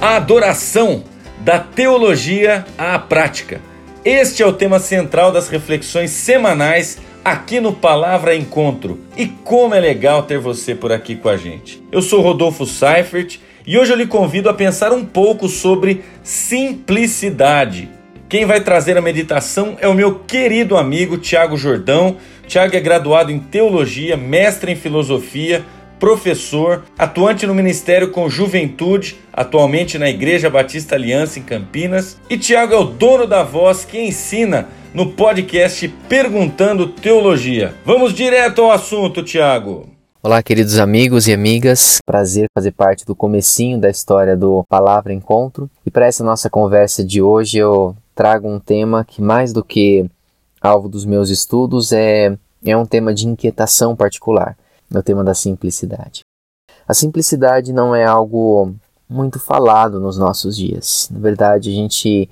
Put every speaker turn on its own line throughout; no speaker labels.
A adoração da teologia à prática. Este é o tema central das reflexões semanais aqui no Palavra Encontro. E como é legal ter você por aqui com a gente. Eu sou Rodolfo Seifert e hoje eu lhe convido a pensar um pouco sobre simplicidade. Quem vai trazer a meditação é o meu querido amigo Tiago Jordão. Tiago é graduado em teologia, mestre em filosofia, professor, atuante no Ministério com Juventude, atualmente na Igreja Batista Aliança em Campinas. E Tiago é o dono da voz que ensina no podcast Perguntando Teologia. Vamos direto ao assunto, Tiago.
Olá, queridos amigos e amigas. Prazer fazer parte do comecinho da história do Palavra Encontro. E para essa nossa conversa de hoje eu trago um tema que mais do que alvo dos meus estudos é é um tema de inquietação particular é o tema da simplicidade. A simplicidade não é algo muito falado nos nossos dias. Na verdade, a gente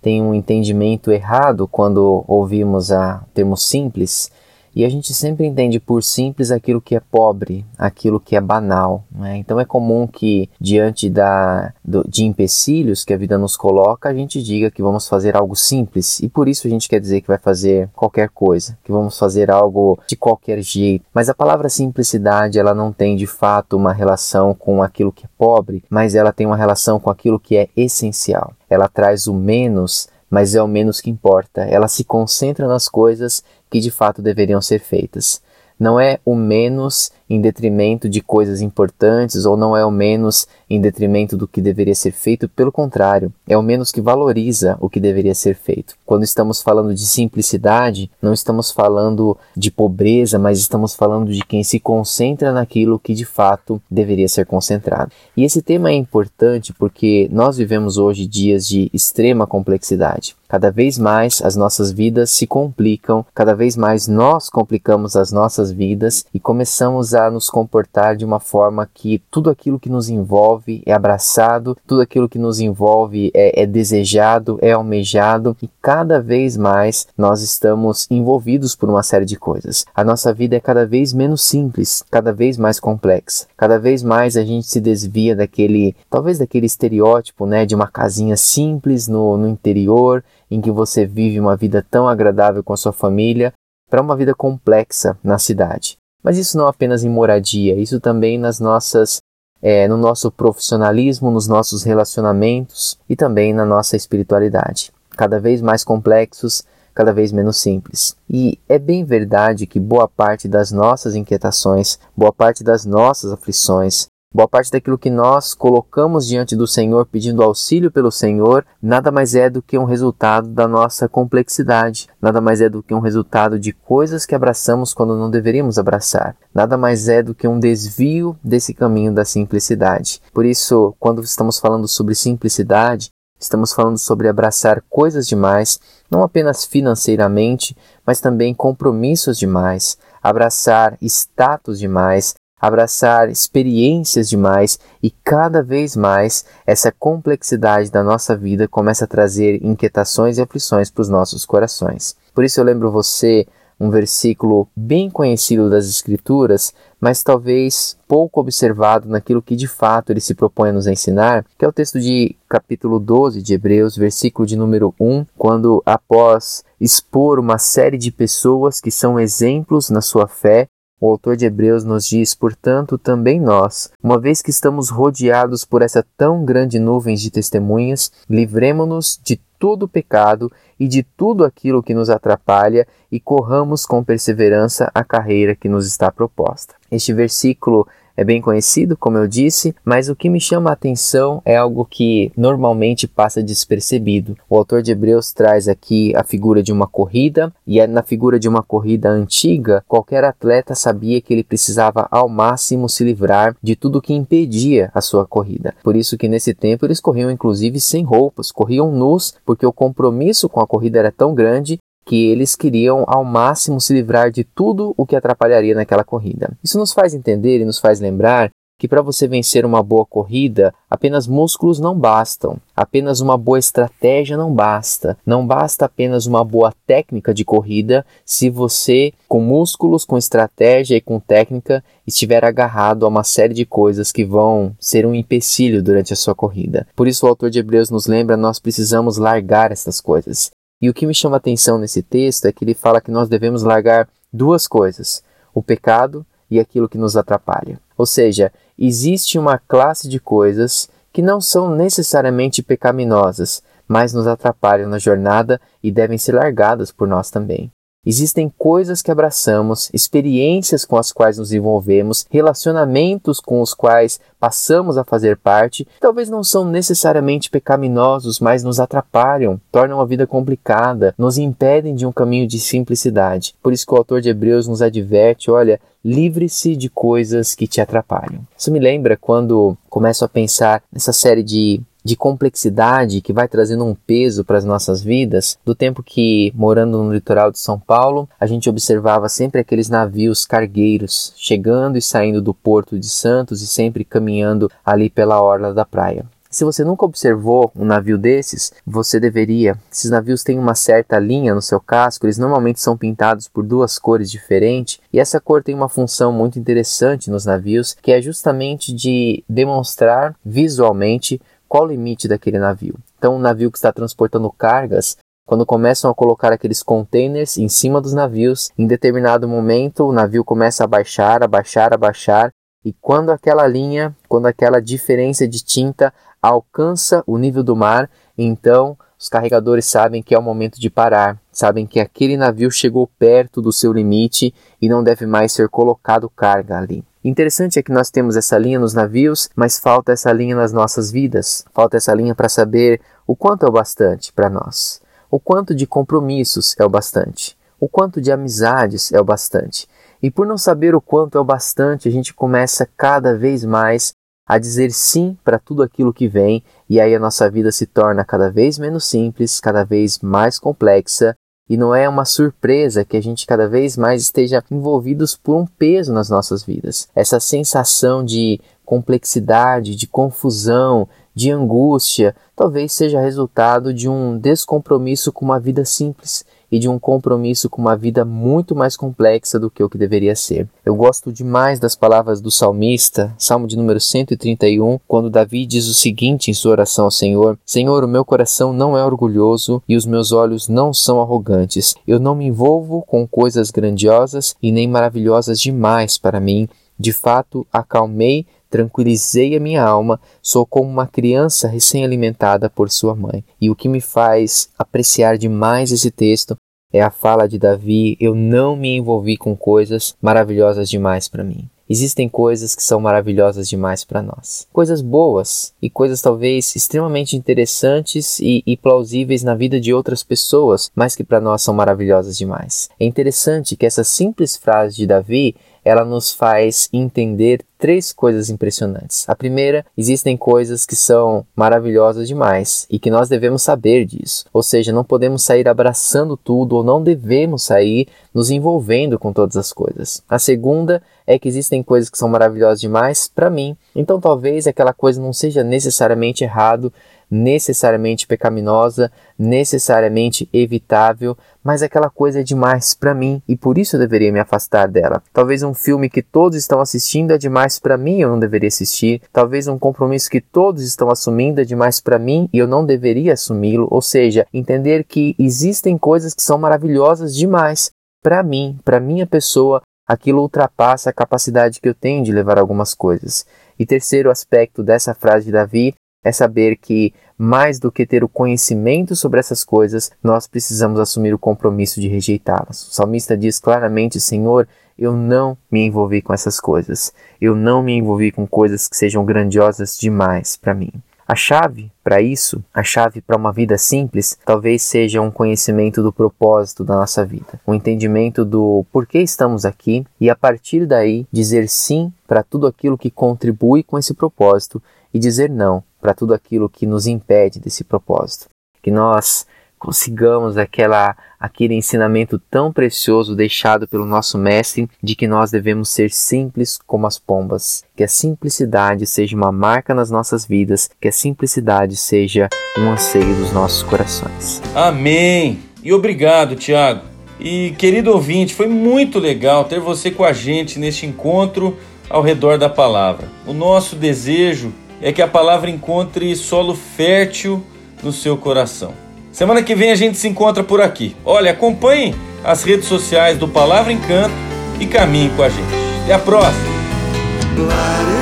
tem um entendimento errado quando ouvimos a termo simples e a gente sempre entende por simples aquilo que é pobre, aquilo que é banal. Né? Então é comum que, diante da, do, de empecilhos que a vida nos coloca, a gente diga que vamos fazer algo simples. E por isso a gente quer dizer que vai fazer qualquer coisa, que vamos fazer algo de qualquer jeito. Mas a palavra simplicidade, ela não tem de fato uma relação com aquilo que é pobre, mas ela tem uma relação com aquilo que é essencial. Ela traz o menos mas é o menos que importa. Ela se concentra nas coisas que de fato deveriam ser feitas. Não é o menos em detrimento de coisas importantes ou não é o menos em detrimento do que deveria ser feito, pelo contrário, é o menos que valoriza o que deveria ser feito. Quando estamos falando de simplicidade, não estamos falando de pobreza, mas estamos falando de quem se concentra naquilo que de fato deveria ser concentrado. E esse tema é importante porque nós vivemos hoje dias de extrema complexidade. Cada vez mais as nossas vidas se complicam, cada vez mais nós complicamos as nossas vidas e começamos a nos comportar de uma forma que tudo aquilo que nos envolve é abraçado, tudo aquilo que nos envolve é, é desejado, é almejado e cada vez mais nós estamos envolvidos por uma série de coisas. A nossa vida é cada vez menos simples, cada vez mais complexa. Cada vez mais a gente se desvia daquele, talvez daquele estereótipo, né, de uma casinha simples no, no interior em que você vive uma vida tão agradável com a sua família para uma vida complexa na cidade. Mas isso não apenas em moradia, isso também nas nossas, é, no nosso profissionalismo, nos nossos relacionamentos e também na nossa espiritualidade. Cada vez mais complexos, cada vez menos simples. E é bem verdade que boa parte das nossas inquietações, boa parte das nossas aflições, Boa parte daquilo que nós colocamos diante do Senhor pedindo auxílio pelo Senhor, nada mais é do que um resultado da nossa complexidade, nada mais é do que um resultado de coisas que abraçamos quando não deveríamos abraçar, nada mais é do que um desvio desse caminho da simplicidade. Por isso, quando estamos falando sobre simplicidade, estamos falando sobre abraçar coisas demais, não apenas financeiramente, mas também compromissos demais, abraçar status demais, abraçar experiências demais e cada vez mais essa complexidade da nossa vida começa a trazer inquietações e aflições para os nossos corações. Por isso eu lembro você um versículo bem conhecido das Escrituras, mas talvez pouco observado naquilo que de fato ele se propõe a nos ensinar, que é o texto de capítulo 12 de Hebreus, versículo de número 1, quando após expor uma série de pessoas que são exemplos na sua fé, o autor de Hebreus nos diz, portanto, também nós, uma vez que estamos rodeados por essa tão grande nuvem de testemunhas, livremo-nos de todo o pecado e de tudo aquilo que nos atrapalha e corramos com perseverança a carreira que nos está proposta. Este versículo é bem conhecido, como eu disse, mas o que me chama a atenção é algo que normalmente passa despercebido. O autor de Hebreus traz aqui a figura de uma corrida, e é na figura de uma corrida antiga, qualquer atleta sabia que ele precisava ao máximo se livrar de tudo que impedia a sua corrida. Por isso que nesse tempo eles corriam inclusive sem roupas, corriam nus, porque o compromisso com a corrida era tão grande que eles queriam ao máximo se livrar de tudo o que atrapalharia naquela corrida. Isso nos faz entender e nos faz lembrar que para você vencer uma boa corrida, apenas músculos não bastam, apenas uma boa estratégia não basta, não basta apenas uma boa técnica de corrida se você, com músculos, com estratégia e com técnica, estiver agarrado a uma série de coisas que vão ser um empecilho durante a sua corrida. Por isso, o autor de Hebreus nos lembra: nós precisamos largar essas coisas. E o que me chama a atenção nesse texto é que ele fala que nós devemos largar duas coisas: o pecado e aquilo que nos atrapalha. Ou seja, existe uma classe de coisas que não são necessariamente pecaminosas, mas nos atrapalham na jornada e devem ser largadas por nós também. Existem coisas que abraçamos, experiências com as quais nos envolvemos, relacionamentos com os quais passamos a fazer parte, talvez não são necessariamente pecaminosos, mas nos atrapalham, tornam a vida complicada, nos impedem de um caminho de simplicidade. Por isso que o autor de Hebreus nos adverte, olha, livre-se de coisas que te atrapalham. Isso me lembra quando começo a pensar nessa série de de complexidade que vai trazendo um peso para as nossas vidas, do tempo que, morando no litoral de São Paulo, a gente observava sempre aqueles navios cargueiros chegando e saindo do porto de Santos e sempre caminhando ali pela orla da praia. Se você nunca observou um navio desses, você deveria. Esses navios têm uma certa linha no seu casco, eles normalmente são pintados por duas cores diferentes, e essa cor tem uma função muito interessante nos navios, que é justamente de demonstrar visualmente qual o limite daquele navio. Então, um navio que está transportando cargas, quando começam a colocar aqueles containers em cima dos navios, em determinado momento o navio começa a baixar, a baixar, a baixar, e quando aquela linha, quando aquela diferença de tinta alcança o nível do mar, então os carregadores sabem que é o momento de parar, sabem que aquele navio chegou perto do seu limite e não deve mais ser colocado carga ali. Interessante é que nós temos essa linha nos navios, mas falta essa linha nas nossas vidas. Falta essa linha para saber o quanto é o bastante para nós, o quanto de compromissos é o bastante, o quanto de amizades é o bastante. E por não saber o quanto é o bastante, a gente começa cada vez mais a dizer sim para tudo aquilo que vem, e aí a nossa vida se torna cada vez menos simples, cada vez mais complexa e não é uma surpresa que a gente cada vez mais esteja envolvidos por um peso nas nossas vidas. Essa sensação de complexidade, de confusão, de angústia, talvez seja resultado de um descompromisso com uma vida simples e de um compromisso com uma vida muito mais complexa do que o que deveria ser. Eu gosto demais das palavras do salmista, Salmo de número 131, quando Davi diz o seguinte em sua oração ao Senhor: Senhor, o meu coração não é orgulhoso e os meus olhos não são arrogantes. Eu não me envolvo com coisas grandiosas e nem maravilhosas demais para mim. De fato, acalmei tranquilizei a minha alma, sou como uma criança recém-alimentada por sua mãe. E o que me faz apreciar demais esse texto é a fala de Davi: Eu não me envolvi com coisas maravilhosas demais para mim. Existem coisas que são maravilhosas demais para nós. Coisas boas e coisas talvez extremamente interessantes e, e, plausíveis na vida de outras pessoas, mas que para nós são maravilhosas demais. É interessante que essa simples frase de Davi ela nos faz entender três coisas impressionantes. A primeira, existem coisas que são maravilhosas demais e que nós devemos saber disso. Ou seja, não podemos sair abraçando tudo ou não devemos sair nos envolvendo com todas as coisas. A segunda é que existem coisas que são maravilhosas demais para mim. Então talvez aquela coisa não seja necessariamente errado, necessariamente pecaminosa, necessariamente evitável, mas aquela coisa é demais para mim e por isso eu deveria me afastar dela. Talvez um filme que todos estão assistindo é demais para mim eu não deveria assistir. Talvez um compromisso que todos estão assumindo é demais para mim e eu não deveria assumi-lo. Ou seja, entender que existem coisas que são maravilhosas demais para mim, para minha pessoa, aquilo ultrapassa a capacidade que eu tenho de levar algumas coisas. E terceiro aspecto dessa frase de Davi é saber que, mais do que ter o conhecimento sobre essas coisas, nós precisamos assumir o compromisso de rejeitá-las. O salmista diz claramente: Senhor, eu não me envolvi com essas coisas. Eu não me envolvi com coisas que sejam grandiosas demais para mim. A chave para isso, a chave para uma vida simples, talvez seja um conhecimento do propósito da nossa vida, um entendimento do porquê estamos aqui e a partir daí dizer sim para tudo aquilo que contribui com esse propósito e dizer não para tudo aquilo que nos impede desse propósito. Que nós consigamos aquela aquele ensinamento tão precioso deixado pelo nosso mestre de que nós devemos ser simples como as pombas, que a simplicidade seja uma marca nas nossas vidas, que a simplicidade seja um anseio dos nossos corações.
Amém. E obrigado, Tiago. E querido ouvinte, foi muito legal ter você com a gente neste encontro ao redor da palavra. O nosso desejo é que a palavra encontre solo fértil no seu coração. Semana que vem a gente se encontra por aqui. Olha, acompanhe as redes sociais do Palavra Encanto e caminhe com a gente. Até a próxima!